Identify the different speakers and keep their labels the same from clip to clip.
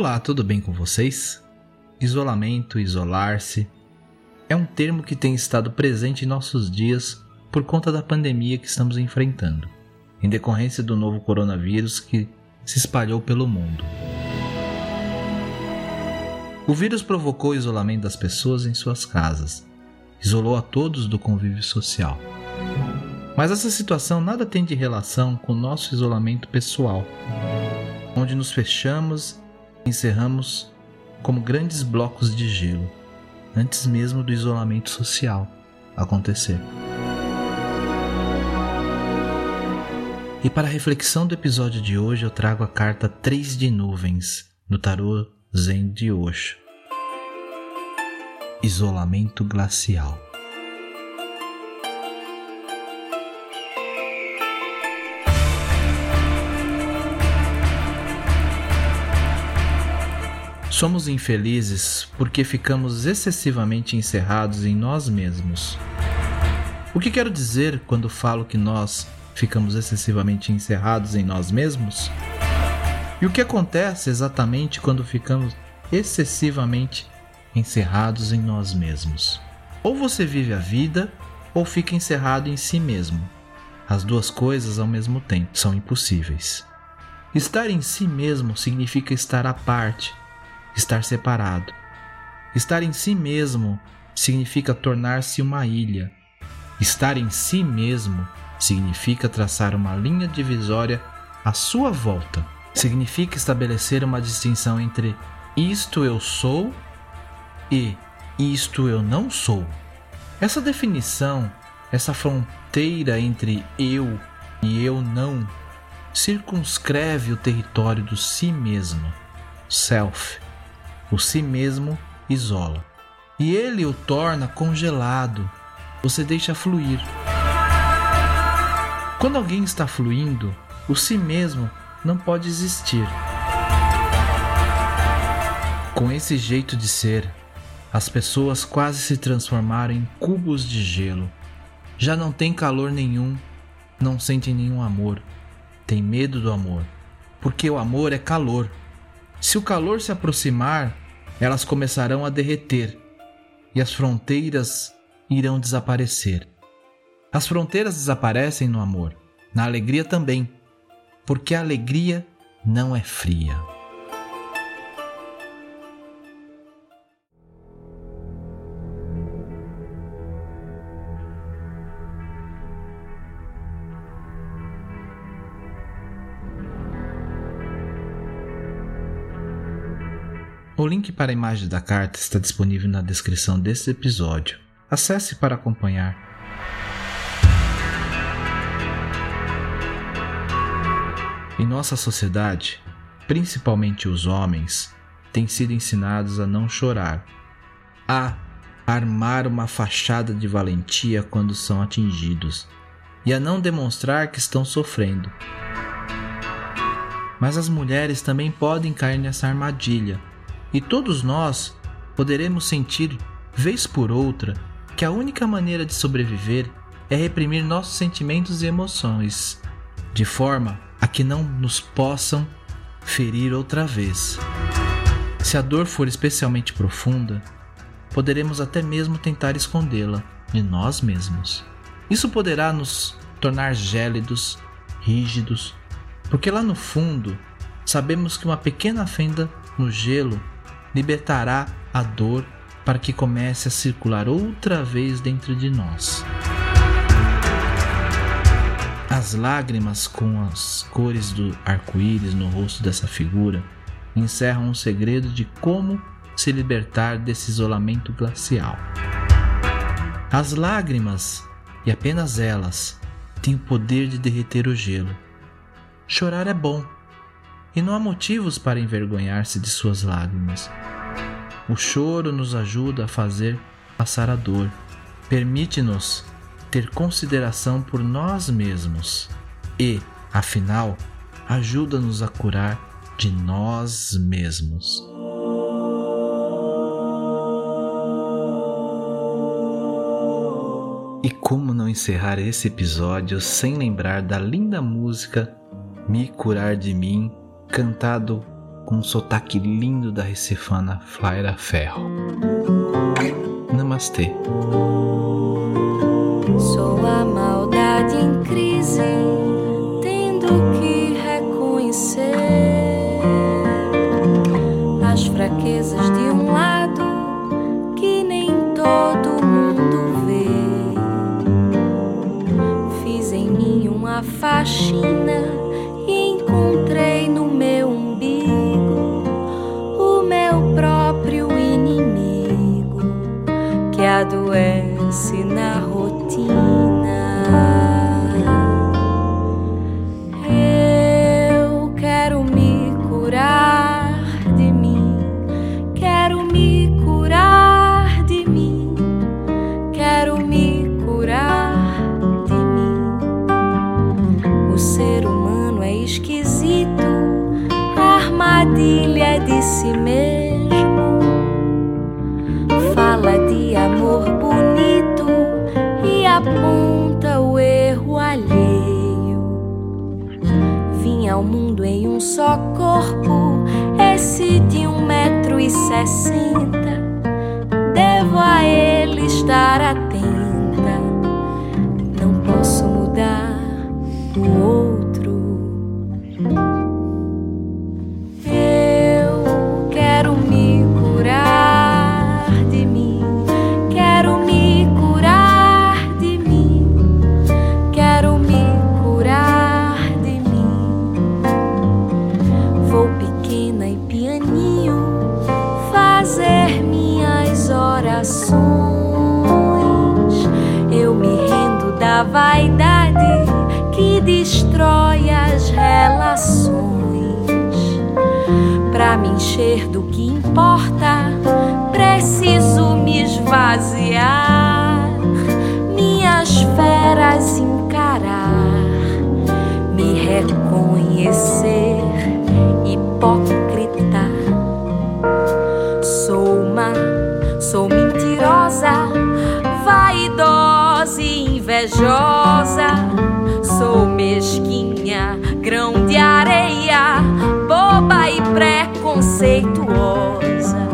Speaker 1: Olá, tudo bem com vocês? Isolamento, isolar-se, é um termo que tem estado presente em nossos dias por conta da pandemia que estamos enfrentando, em decorrência do novo coronavírus que se espalhou pelo mundo. O vírus provocou o isolamento das pessoas em suas casas, isolou a todos do convívio social. Mas essa situação nada tem de relação com o nosso isolamento pessoal, onde nos fechamos encerramos como grandes blocos de gelo, antes mesmo do isolamento social acontecer. E para a reflexão do episódio de hoje, eu trago a carta 3 de Nuvens, no tarô Zen de Osho. Isolamento glacial. Somos infelizes porque ficamos excessivamente encerrados em nós mesmos. O que quero dizer quando falo que nós ficamos excessivamente encerrados em nós mesmos? E o que acontece exatamente quando ficamos excessivamente encerrados em nós mesmos? Ou você vive a vida ou fica encerrado em si mesmo. As duas coisas ao mesmo tempo são impossíveis. Estar em si mesmo significa estar à parte, estar separado. Estar em si mesmo significa tornar-se uma ilha. Estar em si mesmo significa traçar uma linha divisória à sua volta. Significa estabelecer uma distinção entre isto eu sou e isto eu não sou. Essa definição, essa fronteira entre eu e eu não, circunscreve o território do si mesmo, self. O si mesmo isola. E ele o torna congelado. Você deixa fluir. Quando alguém está fluindo, o si mesmo não pode existir. Com esse jeito de ser, as pessoas quase se transformaram em cubos de gelo. Já não tem calor nenhum, não sentem nenhum amor, tem medo do amor, porque o amor é calor. Se o calor se aproximar, elas começarão a derreter e as fronteiras irão desaparecer. As fronteiras desaparecem no amor, na alegria também, porque a alegria não é fria. O link para a imagem da carta está disponível na descrição deste episódio. Acesse para acompanhar. Em nossa sociedade, principalmente os homens, têm sido ensinados a não chorar, a armar uma fachada de valentia quando são atingidos e a não demonstrar que estão sofrendo. Mas as mulheres também podem cair nessa armadilha e todos nós poderemos sentir, vez por outra, que a única maneira de sobreviver é reprimir nossos sentimentos e emoções, de forma a que não nos possam ferir outra vez. Se a dor for especialmente profunda, poderemos até mesmo tentar escondê-la de nós mesmos. Isso poderá nos tornar gélidos, rígidos, porque lá no fundo sabemos que uma pequena fenda no gelo libertará a dor para que comece a circular outra vez dentro de nós. As lágrimas com as cores do arco-íris no rosto dessa figura encerram um segredo de como se libertar desse isolamento glacial. As lágrimas, e apenas elas, têm o poder de derreter o gelo. Chorar é bom, e não há motivos para envergonhar-se de suas lágrimas. O choro nos ajuda a fazer passar a dor, permite-nos ter consideração por nós mesmos e, afinal, ajuda-nos a curar de nós mesmos. E como não encerrar esse episódio sem lembrar da linda música Me Curar de Mim, cantado com um sotaque lindo da recifana Flaira Ferro. Namastê.
Speaker 2: Sou a maldade em crise, tendo que adoece na rotina. Aponta o erro alheio. Vim ao mundo em um só corpo, esse de um metro e sessenta. Devo a ele estar atenta. Encher do que importa, preciso me esvaziar, minhas feras encarar, me reconhecer hipócrita. Sou má, sou mentirosa, vaidosa e invejosa. Sou mesquinha, preconceituosa.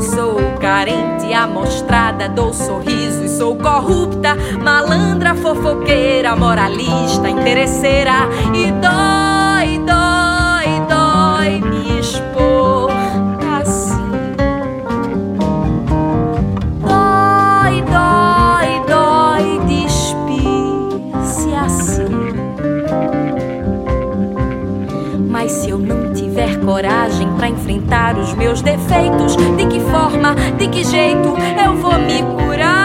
Speaker 2: Sou carente, amostrada, dou sorriso e sou corrupta, malandra, fofoqueira, moralista, interesseira e dói, dói, dói me expor assim. Dói, dói, dói, despir-se assim. Mas se eu não tiver coragem os meus defeitos, de que forma, de que jeito eu vou me curar